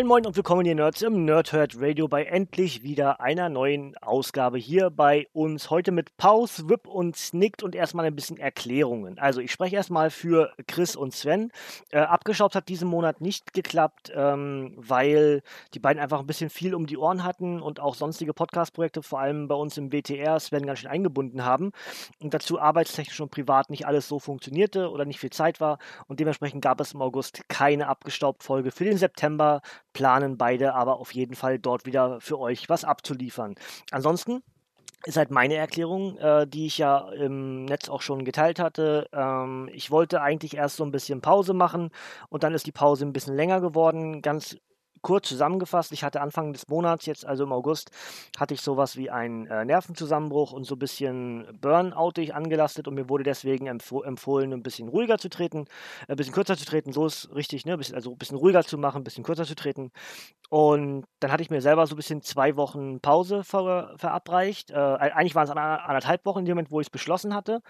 Moin Moin und willkommen ihr Nerds im Nerdhurt Radio bei endlich wieder einer neuen Ausgabe hier bei uns. Heute mit Pause, Whip und Snickt und erstmal ein bisschen Erklärungen. Also ich spreche erstmal für Chris und Sven. Äh, abgeschraubt hat diesen Monat nicht geklappt, ähm, weil die beiden einfach ein bisschen viel um die Ohren hatten und auch sonstige Podcast-Projekte, vor allem bei uns im WTR, Sven ganz schön eingebunden haben. Und dazu arbeitstechnisch und privat nicht alles so funktionierte oder nicht viel Zeit war. Und dementsprechend gab es im August keine abgestaubt Folge für den September planen beide aber auf jeden Fall dort wieder für euch was abzuliefern. Ansonsten ist halt meine Erklärung, äh, die ich ja im Netz auch schon geteilt hatte. Ähm, ich wollte eigentlich erst so ein bisschen Pause machen und dann ist die Pause ein bisschen länger geworden. Ganz kurz zusammengefasst, ich hatte Anfang des Monats, jetzt also im August, hatte ich sowas wie einen äh, Nervenzusammenbruch und so ein bisschen Burnoutig angelastet und mir wurde deswegen empf empfohlen, ein bisschen ruhiger zu treten, ein bisschen kürzer zu treten, so ist richtig, ne? also ein bisschen ruhiger zu machen, ein bisschen kürzer zu treten. Und dann hatte ich mir selber so ein bisschen zwei Wochen Pause ver verabreicht. Äh, eigentlich waren es anderthalb Wochen in dem Moment, wo ich es beschlossen hatte.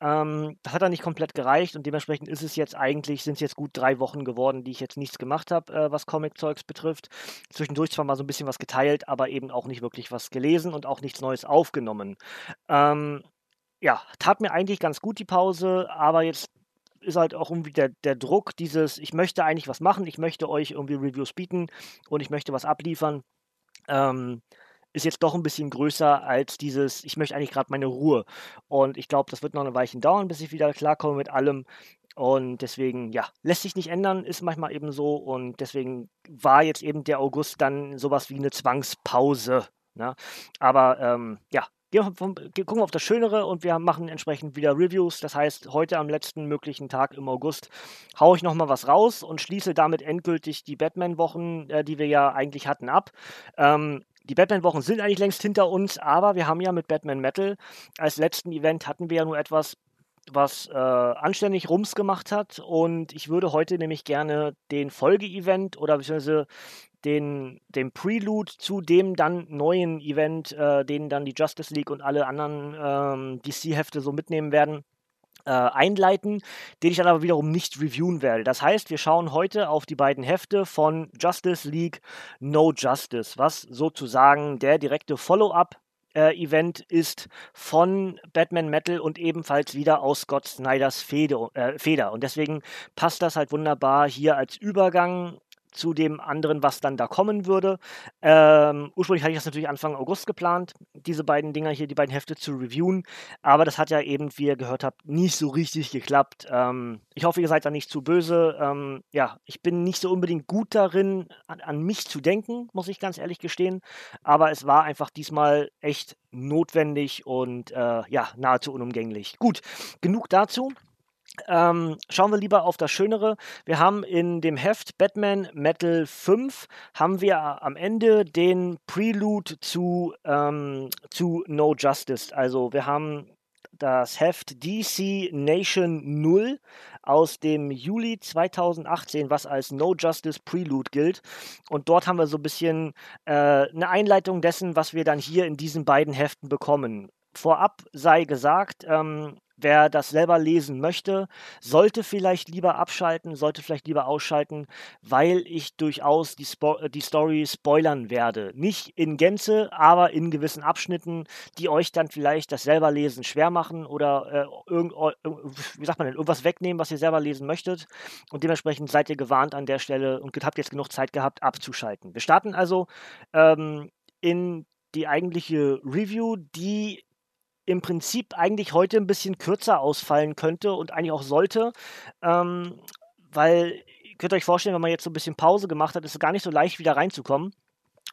Ähm, das hat dann nicht komplett gereicht und dementsprechend ist es jetzt eigentlich, sind es jetzt gut drei Wochen geworden, die ich jetzt nichts gemacht habe, äh, was Comic-Zeugs betrifft betrifft. Zwischendurch zwar mal so ein bisschen was geteilt, aber eben auch nicht wirklich was gelesen und auch nichts Neues aufgenommen. Ähm, ja, tat mir eigentlich ganz gut die Pause, aber jetzt ist halt auch irgendwie der, der Druck, dieses, ich möchte eigentlich was machen, ich möchte euch irgendwie Reviews bieten und ich möchte was abliefern. Ähm, ist jetzt doch ein bisschen größer als dieses, ich möchte eigentlich gerade meine Ruhe. Und ich glaube, das wird noch eine Weilchen dauern, bis ich wieder klarkomme mit allem. Und deswegen, ja, lässt sich nicht ändern, ist manchmal eben so. Und deswegen war jetzt eben der August dann sowas wie eine Zwangspause. Ne? Aber ähm, ja, wir gucken auf das Schönere und wir machen entsprechend wieder Reviews. Das heißt, heute am letzten möglichen Tag im August haue ich nochmal was raus und schließe damit endgültig die Batman-Wochen, äh, die wir ja eigentlich hatten, ab. Ähm, die Batman-Wochen sind eigentlich längst hinter uns, aber wir haben ja mit Batman Metal als letzten Event hatten wir ja nur etwas was äh, anständig Rums gemacht hat. Und ich würde heute nämlich gerne den Folge-Event oder beziehungsweise den, den Prelude zu dem dann neuen Event, äh, den dann die Justice League und alle anderen ähm, DC-Hefte so mitnehmen werden, äh, einleiten, den ich dann aber wiederum nicht reviewen werde. Das heißt, wir schauen heute auf die beiden Hefte von Justice League No Justice, was sozusagen der direkte Follow-up Event ist von Batman Metal und ebenfalls wieder aus Scott Snyders Feder, äh, Feder. Und deswegen passt das halt wunderbar hier als Übergang zu dem anderen, was dann da kommen würde. Ähm, ursprünglich hatte ich das natürlich Anfang August geplant, diese beiden Dinger hier, die beiden Hefte zu reviewen. Aber das hat ja eben, wie ihr gehört habt, nicht so richtig geklappt. Ähm, ich hoffe, ihr seid da nicht zu böse. Ähm, ja, ich bin nicht so unbedingt gut darin, an, an mich zu denken, muss ich ganz ehrlich gestehen. Aber es war einfach diesmal echt notwendig und äh, ja, nahezu unumgänglich. Gut, genug dazu. Ähm, schauen wir lieber auf das Schönere. Wir haben in dem Heft Batman Metal 5 haben wir am Ende den Prelude zu, ähm, zu No Justice. Also wir haben das Heft DC Nation 0 aus dem Juli 2018, was als No Justice Prelude gilt. Und dort haben wir so ein bisschen äh, eine Einleitung dessen, was wir dann hier in diesen beiden Heften bekommen. Vorab sei gesagt, ähm, Wer das selber lesen möchte, sollte vielleicht lieber abschalten, sollte vielleicht lieber ausschalten, weil ich durchaus die, Spo äh, die Story spoilern werde. Nicht in Gänze, aber in gewissen Abschnitten, die euch dann vielleicht das selber lesen schwer machen oder äh, irgend, wie sagt man denn, irgendwas wegnehmen, was ihr selber lesen möchtet. Und dementsprechend seid ihr gewarnt an der Stelle und habt jetzt genug Zeit gehabt, abzuschalten. Wir starten also ähm, in die eigentliche Review, die im Prinzip eigentlich heute ein bisschen kürzer ausfallen könnte und eigentlich auch sollte, ähm, weil ihr könnt euch vorstellen, wenn man jetzt so ein bisschen Pause gemacht hat, ist es gar nicht so leicht wieder reinzukommen.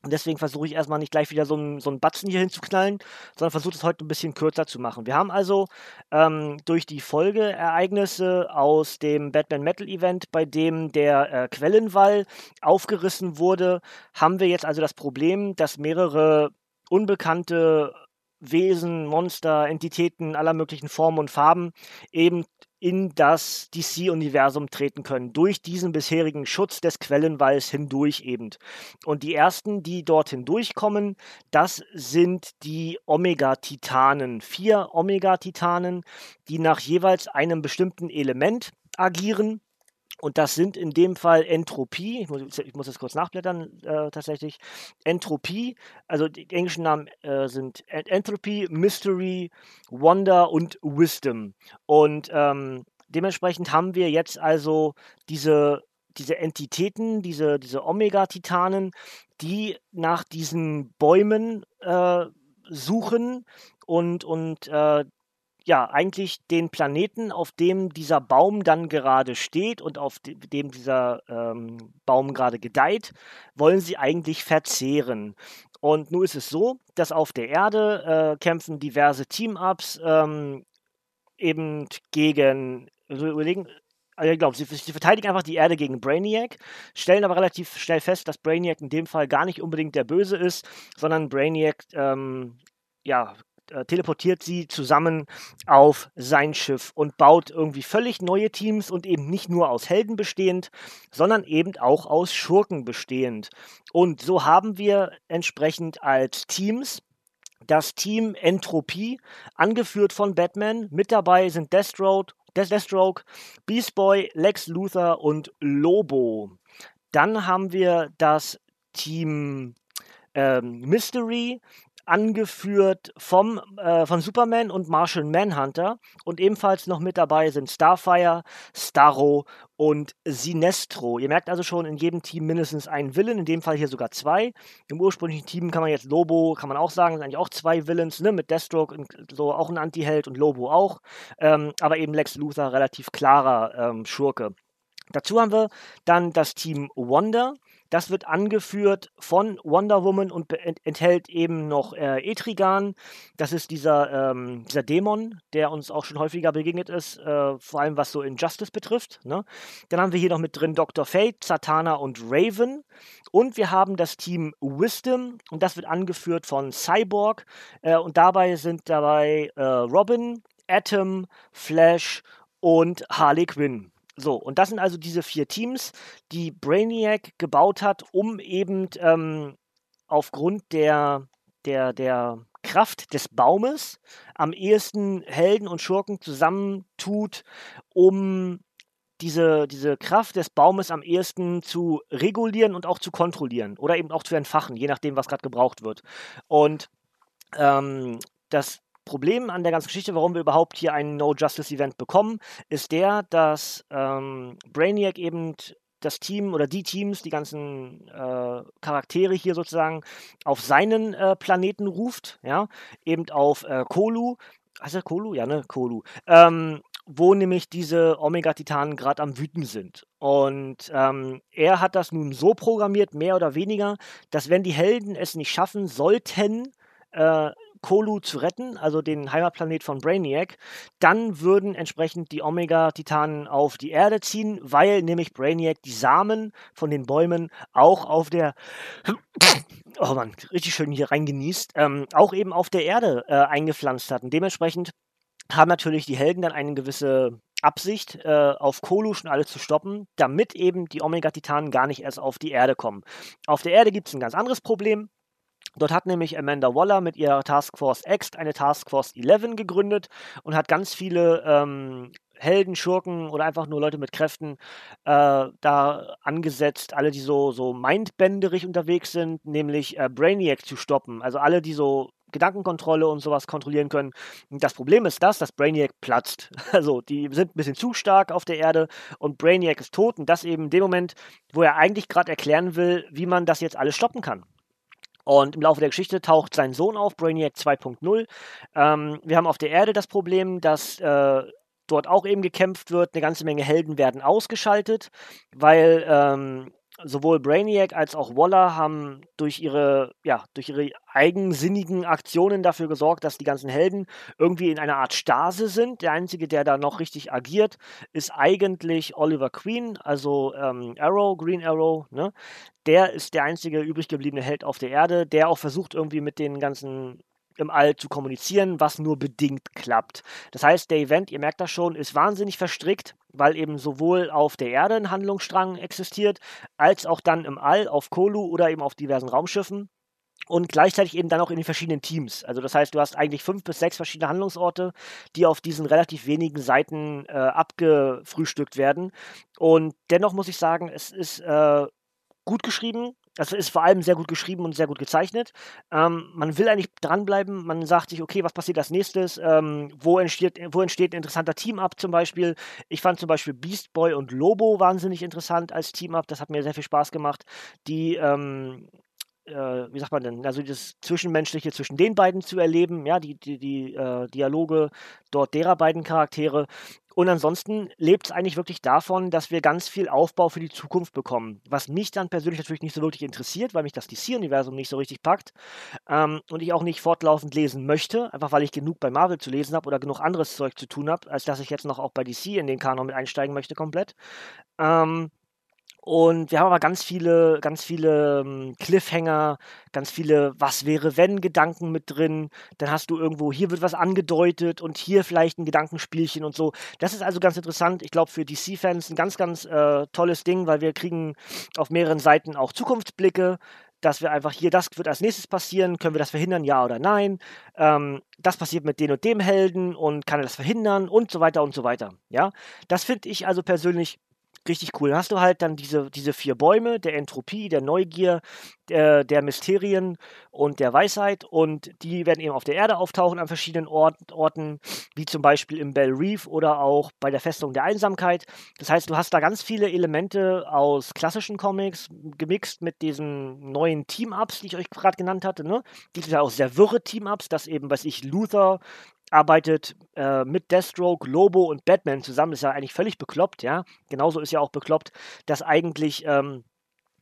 Und deswegen versuche ich erstmal nicht gleich wieder so einen so Batzen hier hinzuknallen, sondern versuche es heute ein bisschen kürzer zu machen. Wir haben also ähm, durch die Folgeereignisse aus dem Batman Metal Event, bei dem der äh, Quellenwall aufgerissen wurde, haben wir jetzt also das Problem, dass mehrere unbekannte Wesen, Monster, Entitäten aller möglichen Formen und Farben eben in das DC-Universum treten können, durch diesen bisherigen Schutz des Quellenwalls hindurch eben. Und die ersten, die dort hindurchkommen, das sind die Omega-Titanen. Vier Omega-Titanen, die nach jeweils einem bestimmten Element agieren und das sind in dem Fall Entropie, ich muss, ich muss das kurz nachblättern äh, tatsächlich, Entropie, also die englischen Namen äh, sind Entropy, Mystery, Wonder und Wisdom. Und ähm, dementsprechend haben wir jetzt also diese, diese Entitäten, diese, diese Omega-Titanen, die nach diesen Bäumen äh, suchen und, und äh, ja, eigentlich den Planeten, auf dem dieser Baum dann gerade steht und auf dem dieser ähm, Baum gerade gedeiht, wollen sie eigentlich verzehren. Und nun ist es so, dass auf der Erde äh, kämpfen diverse Team-Ups ähm, eben gegen, also überlegen, also ich glaube, sie, sie, verteidigen einfach die Erde gegen Brainiac, stellen aber relativ schnell fest, dass Brainiac in dem Fall gar nicht unbedingt der Böse ist, sondern Brainiac ähm, ja, äh, teleportiert sie zusammen auf sein Schiff und baut irgendwie völlig neue Teams und eben nicht nur aus Helden bestehend, sondern eben auch aus Schurken bestehend. Und so haben wir entsprechend als Teams das Team Entropie, angeführt von Batman. Mit dabei sind Deathstroke, Deathstroke, Beast Boy, Lex Luthor und Lobo. Dann haben wir das Team ähm, Mystery, angeführt vom, äh, von Superman und Martial Manhunter. Und ebenfalls noch mit dabei sind Starfire, Starro und Sinestro. Ihr merkt also schon in jedem Team mindestens einen Villain, in dem Fall hier sogar zwei. Im ursprünglichen Team kann man jetzt Lobo, kann man auch sagen, sind eigentlich auch zwei Villains, ne? mit Deathstroke so auch ein Anti-Held und Lobo auch. Ähm, aber eben Lex Luthor relativ klarer ähm, Schurke. Dazu haben wir dann das Team Wonder. Das wird angeführt von Wonder Woman und enthält eben noch äh, Etrigan. Das ist dieser, ähm, dieser Dämon, der uns auch schon häufiger begegnet ist, äh, vor allem was so Injustice betrifft. Ne? Dann haben wir hier noch mit drin Dr. Fate, Satana und Raven. Und wir haben das Team Wisdom und das wird angeführt von Cyborg. Äh, und dabei sind dabei äh, Robin, Atom, Flash und Harley Quinn. So, und das sind also diese vier Teams, die Brainiac gebaut hat, um eben ähm, aufgrund der, der, der Kraft des Baumes am ehesten Helden und Schurken zusammentut, um diese, diese Kraft des Baumes am ehesten zu regulieren und auch zu kontrollieren oder eben auch zu entfachen, je nachdem, was gerade gebraucht wird. Und ähm, das Problem an der ganzen Geschichte, warum wir überhaupt hier ein No Justice Event bekommen, ist der, dass ähm, Brainiac eben das Team oder die Teams, die ganzen äh, Charaktere hier sozusagen auf seinen äh, Planeten ruft, ja, eben auf äh, Kolu, heißt er Kolu? Ja, ne, Kolu, ähm, wo nämlich diese Omega-Titanen gerade am Wüten sind. Und ähm, er hat das nun so programmiert, mehr oder weniger, dass wenn die Helden es nicht schaffen sollten, äh, Kolu zu retten, also den Heimatplanet von Brainiac, dann würden entsprechend die Omega-Titanen auf die Erde ziehen, weil nämlich Brainiac die Samen von den Bäumen auch auf der oh Mann, richtig schön hier reingenießt, ähm, auch eben auf der Erde äh, eingepflanzt. Und dementsprechend haben natürlich die Helden dann eine gewisse Absicht, äh, auf Kolu schon alle zu stoppen, damit eben die Omega-Titanen gar nicht erst auf die Erde kommen. Auf der Erde gibt es ein ganz anderes Problem. Dort hat nämlich Amanda Waller mit ihrer Task Force X eine Task Force 11 gegründet und hat ganz viele ähm, Helden, Schurken oder einfach nur Leute mit Kräften äh, da angesetzt, alle, die so, so mindbänderig unterwegs sind, nämlich äh, Brainiac zu stoppen. Also alle, die so Gedankenkontrolle und sowas kontrollieren können. Das Problem ist das, dass Brainiac platzt. Also die sind ein bisschen zu stark auf der Erde und Brainiac ist tot und das eben in dem Moment, wo er eigentlich gerade erklären will, wie man das jetzt alles stoppen kann. Und im Laufe der Geschichte taucht sein Sohn auf, Brainiac 2.0. Ähm, wir haben auf der Erde das Problem, dass äh, dort auch eben gekämpft wird. Eine ganze Menge Helden werden ausgeschaltet, weil ähm, sowohl Brainiac als auch Waller haben durch ihre, ja, durch ihre eigensinnigen Aktionen dafür gesorgt, dass die ganzen Helden irgendwie in einer Art Stase sind. Der einzige, der da noch richtig agiert, ist eigentlich Oliver Queen, also ähm, Arrow, Green Arrow. Ne? Der ist der einzige übrig gebliebene Held auf der Erde, der auch versucht, irgendwie mit den ganzen im All zu kommunizieren, was nur bedingt klappt. Das heißt, der Event, ihr merkt das schon, ist wahnsinnig verstrickt, weil eben sowohl auf der Erde ein Handlungsstrang existiert, als auch dann im All auf Kolu oder eben auf diversen Raumschiffen und gleichzeitig eben dann auch in den verschiedenen Teams. Also das heißt, du hast eigentlich fünf bis sechs verschiedene Handlungsorte, die auf diesen relativ wenigen Seiten äh, abgefrühstückt werden. Und dennoch muss ich sagen, es ist äh, gut geschrieben, das ist vor allem sehr gut geschrieben und sehr gut gezeichnet. Ähm, man will eigentlich dranbleiben. Man sagt sich, okay, was passiert als nächstes? Ähm, wo, entsteht, wo entsteht ein interessanter Team-Up zum Beispiel? Ich fand zum Beispiel Beast Boy und Lobo wahnsinnig interessant als Team-Up. Das hat mir sehr viel Spaß gemacht. Die ähm, äh, wie sagt man denn, also das Zwischenmenschliche zwischen den beiden zu erleben, ja, die, die, die äh, Dialoge dort derer beiden Charaktere. Und ansonsten lebt es eigentlich wirklich davon, dass wir ganz viel Aufbau für die Zukunft bekommen. Was mich dann persönlich natürlich nicht so wirklich interessiert, weil mich das DC-Universum nicht so richtig packt ähm, und ich auch nicht fortlaufend lesen möchte, einfach weil ich genug bei Marvel zu lesen habe oder genug anderes Zeug zu tun habe, als dass ich jetzt noch auch bei DC in den Kanon mit einsteigen möchte komplett. Ähm, und wir haben aber ganz viele, ganz viele ähm, Cliffhanger, ganz viele Was wäre wenn Gedanken mit drin. Dann hast du irgendwo, hier wird was angedeutet und hier vielleicht ein Gedankenspielchen und so. Das ist also ganz interessant. Ich glaube, für DC-Fans ein ganz, ganz äh, tolles Ding, weil wir kriegen auf mehreren Seiten auch Zukunftsblicke dass wir einfach hier, das wird als nächstes passieren, können wir das verhindern, ja oder nein, ähm, das passiert mit dem und dem Helden und kann er das verhindern und so weiter und so weiter. Ja, das finde ich also persönlich richtig cool. Dann hast du halt dann diese, diese vier Bäume der Entropie, der Neugier, der, der Mysterien und der Weisheit und die werden eben auf der Erde auftauchen an verschiedenen Ort, Orten, wie zum Beispiel im Bell Reef oder auch bei der Festung der Einsamkeit. Das heißt, du hast da ganz viele Elemente aus klassischen Comics gemixt mit diesen neuen Team-Ups, die ich euch gerade genannt hatte. Ne? Die sind ja auch sehr wirre Team-Ups, dass eben, weiß ich, Luther arbeitet äh, mit Deathstroke, Lobo und Batman zusammen. Ist ja eigentlich völlig bekloppt, ja. Genauso ist ja auch bekloppt, dass eigentlich ähm,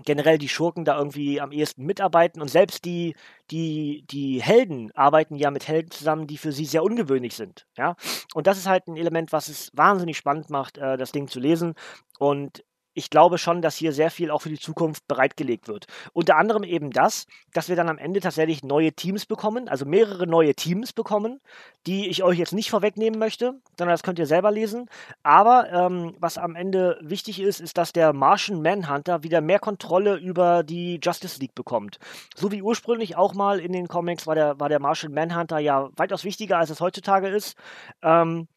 generell die Schurken da irgendwie am ehesten mitarbeiten und selbst die, die, die Helden arbeiten ja mit Helden zusammen, die für sie sehr ungewöhnlich sind, ja. Und das ist halt ein Element, was es wahnsinnig spannend macht, äh, das Ding zu lesen. Und ich glaube schon, dass hier sehr viel auch für die Zukunft bereitgelegt wird. Unter anderem eben das, dass wir dann am Ende tatsächlich neue Teams bekommen, also mehrere neue Teams bekommen, die ich euch jetzt nicht vorwegnehmen möchte, sondern das könnt ihr selber lesen. Aber ähm, was am Ende wichtig ist, ist, dass der Martian Manhunter wieder mehr Kontrolle über die Justice League bekommt. So wie ursprünglich auch mal in den Comics war der, war der Martian Manhunter ja weitaus wichtiger, als es heutzutage ist. Ähm,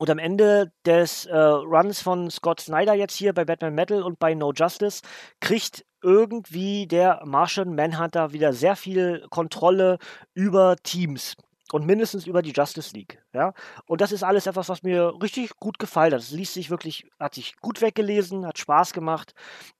und am Ende des äh, Runs von Scott Snyder jetzt hier bei Batman Metal und bei No Justice kriegt irgendwie der Martian Manhunter wieder sehr viel Kontrolle über Teams und mindestens über die Justice League. Ja? Und das ist alles etwas, was mir richtig gut gefallen hat. Es liest sich wirklich, hat sich gut weggelesen, hat Spaß gemacht.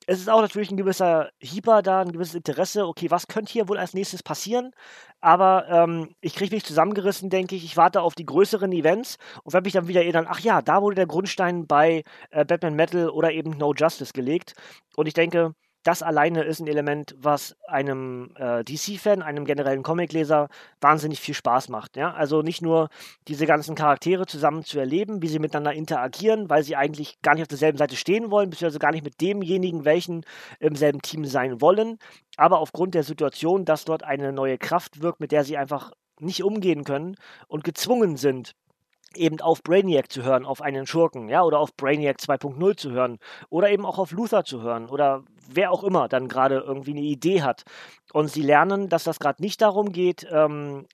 Es ist auch natürlich ein gewisser Hieber da, ein gewisses Interesse. Okay, was könnte hier wohl als nächstes passieren? Aber ähm, ich kriege mich zusammengerissen, denke ich. Ich warte auf die größeren Events und werde mich dann wieder erinnern, ach ja, da wurde der Grundstein bei äh, Batman Metal oder eben No Justice gelegt. Und ich denke, das alleine ist ein Element, was einem äh, DC-Fan, einem generellen Comicleser wahnsinnig viel Spaß macht. Ja? Also nicht nur diese ganzen Charaktere zusammen zu erleben, wie sie miteinander interagieren, weil sie eigentlich gar nicht auf derselben Seite stehen wollen, beziehungsweise gar nicht mit demjenigen, welchen im selben Team sein wollen, aber aufgrund der Situation, dass dort eine neue Kraft wirkt, mit der sie einfach nicht umgehen können und gezwungen sind, eben auf Brainiac zu hören, auf einen Schurken, ja, oder auf Brainiac 2.0 zu hören, oder eben auch auf Luther zu hören, oder wer auch immer dann gerade irgendwie eine Idee hat. Und sie lernen, dass das gerade nicht darum geht, ähm,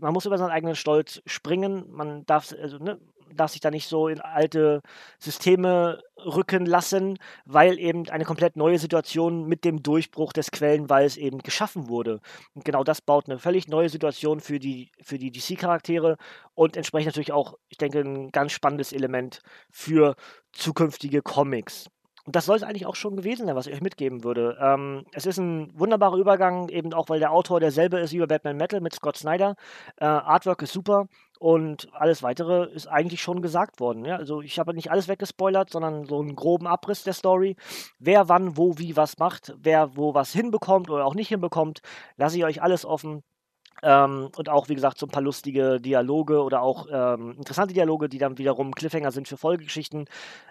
man muss über seinen eigenen Stolz springen, man darf, also, ne, darf sich da nicht so in alte Systeme rücken lassen, weil eben eine komplett neue Situation mit dem Durchbruch des Quellenwalls eben geschaffen wurde. Und genau das baut eine völlig neue Situation für die, für die DC-Charaktere und entsprechend natürlich auch, ich denke, ein ganz spannendes Element für zukünftige Comics. Und das soll es eigentlich auch schon gewesen sein, was ich euch mitgeben würde. Ähm, es ist ein wunderbarer Übergang, eben auch weil der Autor derselbe ist wie bei Batman Metal mit Scott Snyder. Äh, Artwork ist super und alles weitere ist eigentlich schon gesagt worden. Ja? Also ich habe nicht alles weggespoilert, sondern so einen groben Abriss der Story. Wer wann, wo, wie was macht, wer wo was hinbekommt oder auch nicht hinbekommt, lasse ich euch alles offen. Ähm, und auch, wie gesagt, so ein paar lustige Dialoge oder auch ähm, interessante Dialoge, die dann wiederum Cliffhanger sind für Folgegeschichten.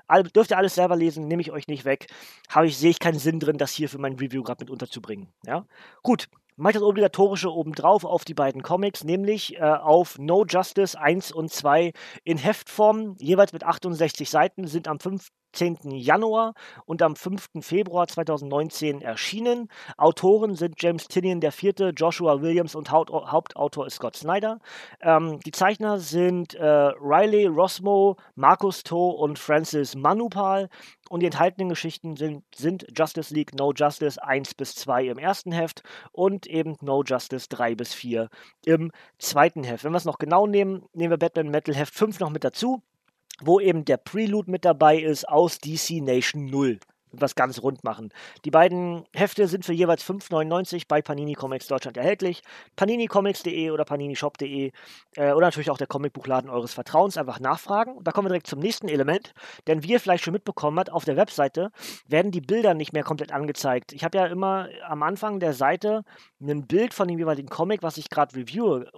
All, dürft ihr alles selber lesen, nehme ich euch nicht weg. Habe ich, sehe ich keinen Sinn drin, das hier für mein Review gerade mit unterzubringen. Ja? Gut, mache das Obligatorische obendrauf auf die beiden Comics, nämlich äh, auf No Justice 1 und 2 in Heftform, jeweils mit 68 Seiten, sind am 5. 10. Januar und am 5. Februar 2019 erschienen. Autoren sind James Tinian IV., Joshua Williams und Haupt Hauptautor ist Scott Snyder. Ähm, die Zeichner sind äh, Riley Rosmo, Markus To und Francis Manupal. Und die enthaltenen Geschichten sind, sind, Justice League No Justice 1 bis 2 im ersten Heft und eben No Justice 3 bis 4 im zweiten Heft. Wenn wir es noch genau nehmen, nehmen wir Batman Metal Heft 5 noch mit dazu wo eben der Prelude mit dabei ist aus DC Nation 0 was ganz rund machen. Die beiden Hefte sind für jeweils 5,99 bei Panini Comics Deutschland erhältlich. paninicomics.de oder paninishop.de äh, oder natürlich auch der Comicbuchladen eures Vertrauens. Einfach nachfragen. Da kommen wir direkt zum nächsten Element. Denn wie ihr vielleicht schon mitbekommen habt, auf der Webseite werden die Bilder nicht mehr komplett angezeigt. Ich habe ja immer am Anfang der Seite ein Bild von dem jeweiligen Comic, was ich gerade reviewe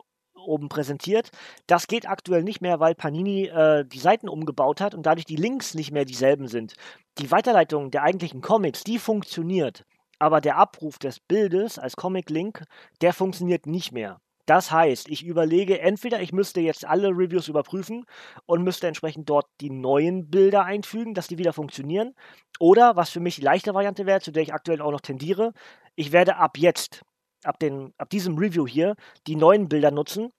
oben präsentiert. Das geht aktuell nicht mehr, weil Panini äh, die Seiten umgebaut hat und dadurch die Links nicht mehr dieselben sind. Die Weiterleitung der eigentlichen Comics, die funktioniert. Aber der Abruf des Bildes als Comic-Link, der funktioniert nicht mehr. Das heißt, ich überlege, entweder ich müsste jetzt alle Reviews überprüfen und müsste entsprechend dort die neuen Bilder einfügen, dass die wieder funktionieren. Oder, was für mich die leichte Variante wäre, zu der ich aktuell auch noch tendiere, ich werde ab jetzt ab, den, ab diesem Review hier die neuen Bilder nutzen.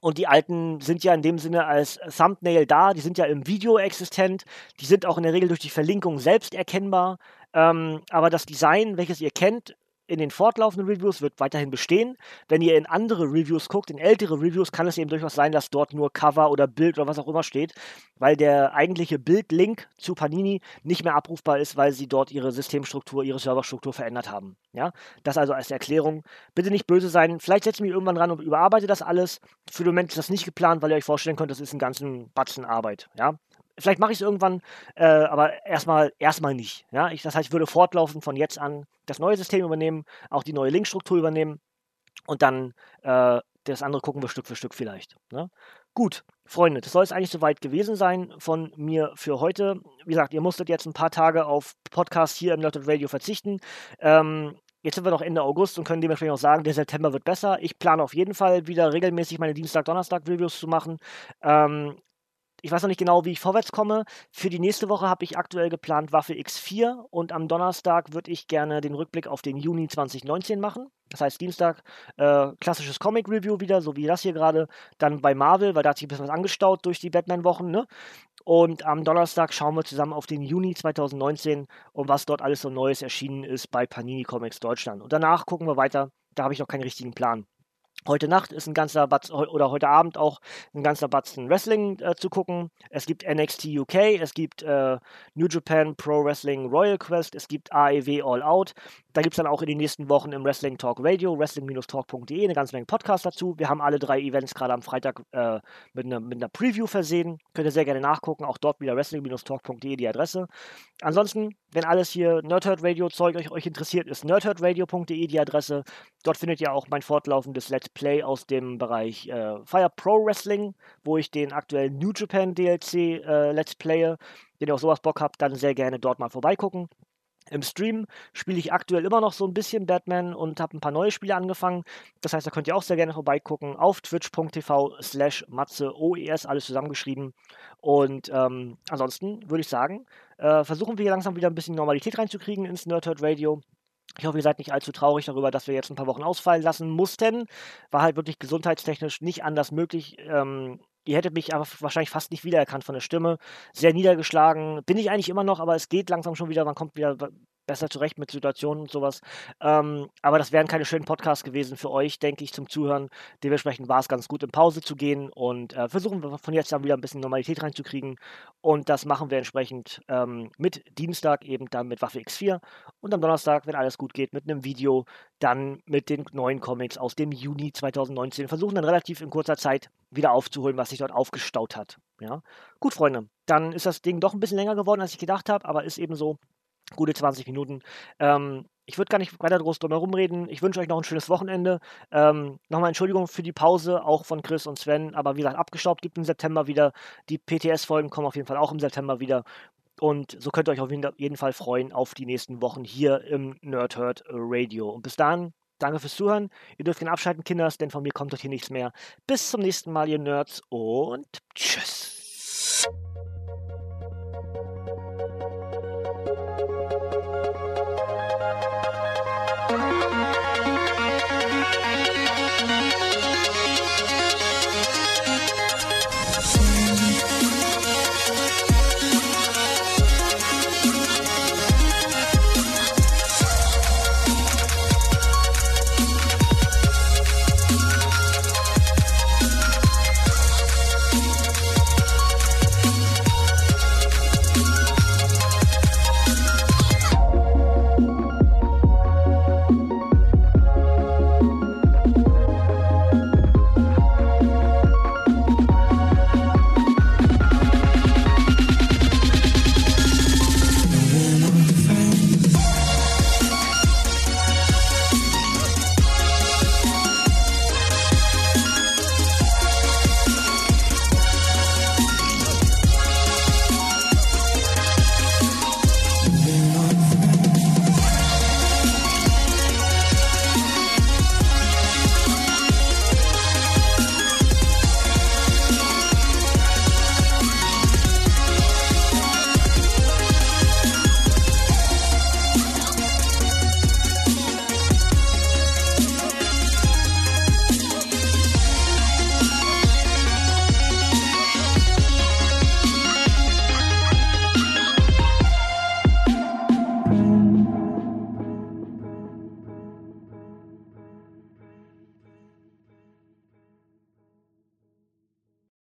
Und die alten sind ja in dem Sinne als Thumbnail da, die sind ja im Video existent, die sind auch in der Regel durch die Verlinkung selbst erkennbar. Ähm, aber das Design, welches ihr kennt, in den fortlaufenden Reviews wird weiterhin bestehen. Wenn ihr in andere Reviews guckt, in ältere Reviews, kann es eben durchaus sein, dass dort nur Cover oder Bild oder was auch immer steht, weil der eigentliche Bildlink zu Panini nicht mehr abrufbar ist, weil sie dort ihre Systemstruktur, ihre Serverstruktur verändert haben. Ja, das also als Erklärung. Bitte nicht böse sein. Vielleicht setze ich mich irgendwann ran und überarbeite das alles. Für den Moment ist das nicht geplant, weil ihr euch vorstellen könnt, das ist ein ganzen Batzen Arbeit. Ja, vielleicht mache ich es irgendwann, äh, aber erstmal erstmal nicht. Ja? Ich, das heißt, ich würde fortlaufend von jetzt an das neue System übernehmen, auch die neue Linkstruktur übernehmen und dann äh, das andere gucken wir Stück für Stück vielleicht. Ne? Gut, Freunde, das soll es eigentlich soweit gewesen sein von mir für heute. Wie gesagt, ihr musstet jetzt ein paar Tage auf Podcast hier im Nerded Radio verzichten. Ähm, Jetzt sind wir noch Ende August und können dementsprechend auch sagen, der September wird besser. Ich plane auf jeden Fall wieder regelmäßig meine Dienstag-Donnerstag-Reviews zu machen. Ähm, ich weiß noch nicht genau, wie ich vorwärts komme. Für die nächste Woche habe ich aktuell geplant Waffe X4 und am Donnerstag würde ich gerne den Rückblick auf den Juni 2019 machen. Das heißt, Dienstag äh, klassisches Comic-Review wieder, so wie das hier gerade. Dann bei Marvel, weil da hat sich ein bisschen was angestaut durch die Batman-Wochen. Ne? Und am Donnerstag schauen wir zusammen auf den Juni 2019 und was dort alles so Neues erschienen ist bei Panini Comics Deutschland. Und danach gucken wir weiter. Da habe ich noch keinen richtigen Plan. Heute Nacht ist ein ganzer Batzen, oder heute Abend auch ein ganzer Batzen Wrestling äh, zu gucken. Es gibt NXT UK, es gibt äh, New Japan Pro Wrestling Royal Quest, es gibt AEW All Out. Da gibt es dann auch in den nächsten Wochen im Wrestling Talk Radio, wrestling-talk.de, eine ganze Menge Podcasts dazu. Wir haben alle drei Events gerade am Freitag äh, mit, einer, mit einer Preview versehen. Könnt ihr sehr gerne nachgucken. Auch dort wieder wrestling-talk.de die Adresse. Ansonsten, wenn alles hier Nerdhurt Radio Zeug euch, euch interessiert, ist nerdhurtradio.de die Adresse. Dort findet ihr auch mein fortlaufendes Let's Play aus dem Bereich äh, Fire Pro Wrestling, wo ich den aktuellen New Japan DLC äh, Let's Playe. Wenn ihr auf sowas Bock habt, dann sehr gerne dort mal vorbeigucken. Im Stream spiele ich aktuell immer noch so ein bisschen Batman und habe ein paar neue Spiele angefangen. Das heißt, da könnt ihr auch sehr gerne vorbeigucken auf twitch.tv slash matze oes, alles zusammengeschrieben. Und ähm, ansonsten würde ich sagen, äh, versuchen wir hier langsam wieder ein bisschen Normalität reinzukriegen ins Nerdhurt Radio. Ich hoffe, ihr seid nicht allzu traurig darüber, dass wir jetzt ein paar Wochen ausfallen lassen mussten. War halt wirklich gesundheitstechnisch nicht anders möglich. Ähm, Ihr hättet mich aber wahrscheinlich fast nicht wiedererkannt von der Stimme. Sehr niedergeschlagen. Bin ich eigentlich immer noch, aber es geht langsam schon wieder. Man kommt wieder besser zurecht mit Situationen und sowas. Ähm, aber das wären keine schönen Podcasts gewesen für euch, denke ich, zum Zuhören. Dementsprechend war es ganz gut, in Pause zu gehen und äh, versuchen wir von jetzt an wieder ein bisschen Normalität reinzukriegen. Und das machen wir entsprechend ähm, mit Dienstag eben dann mit Waffe X4 und am Donnerstag, wenn alles gut geht, mit einem Video, dann mit den neuen Comics aus dem Juni 2019. Versuchen dann relativ in kurzer Zeit wieder aufzuholen, was sich dort aufgestaut hat. Ja, gut, Freunde, dann ist das Ding doch ein bisschen länger geworden, als ich gedacht habe, aber ist eben so gute 20 Minuten. Ähm, ich würde gar nicht weiter groß drum herum reden. Ich wünsche euch noch ein schönes Wochenende. Ähm, Nochmal Entschuldigung für die Pause, auch von Chris und Sven. Aber wie gesagt, abgestaubt gibt im September wieder. Die PTS-Folgen kommen auf jeden Fall auch im September wieder. Und so könnt ihr euch auf jeden Fall freuen auf die nächsten Wochen hier im Nerdhurt Radio. Und bis dahin, danke fürs Zuhören. Ihr dürft gerne abschalten, Kinders, denn von mir kommt dort hier nichts mehr. Bis zum nächsten Mal, ihr Nerds, und tschüss.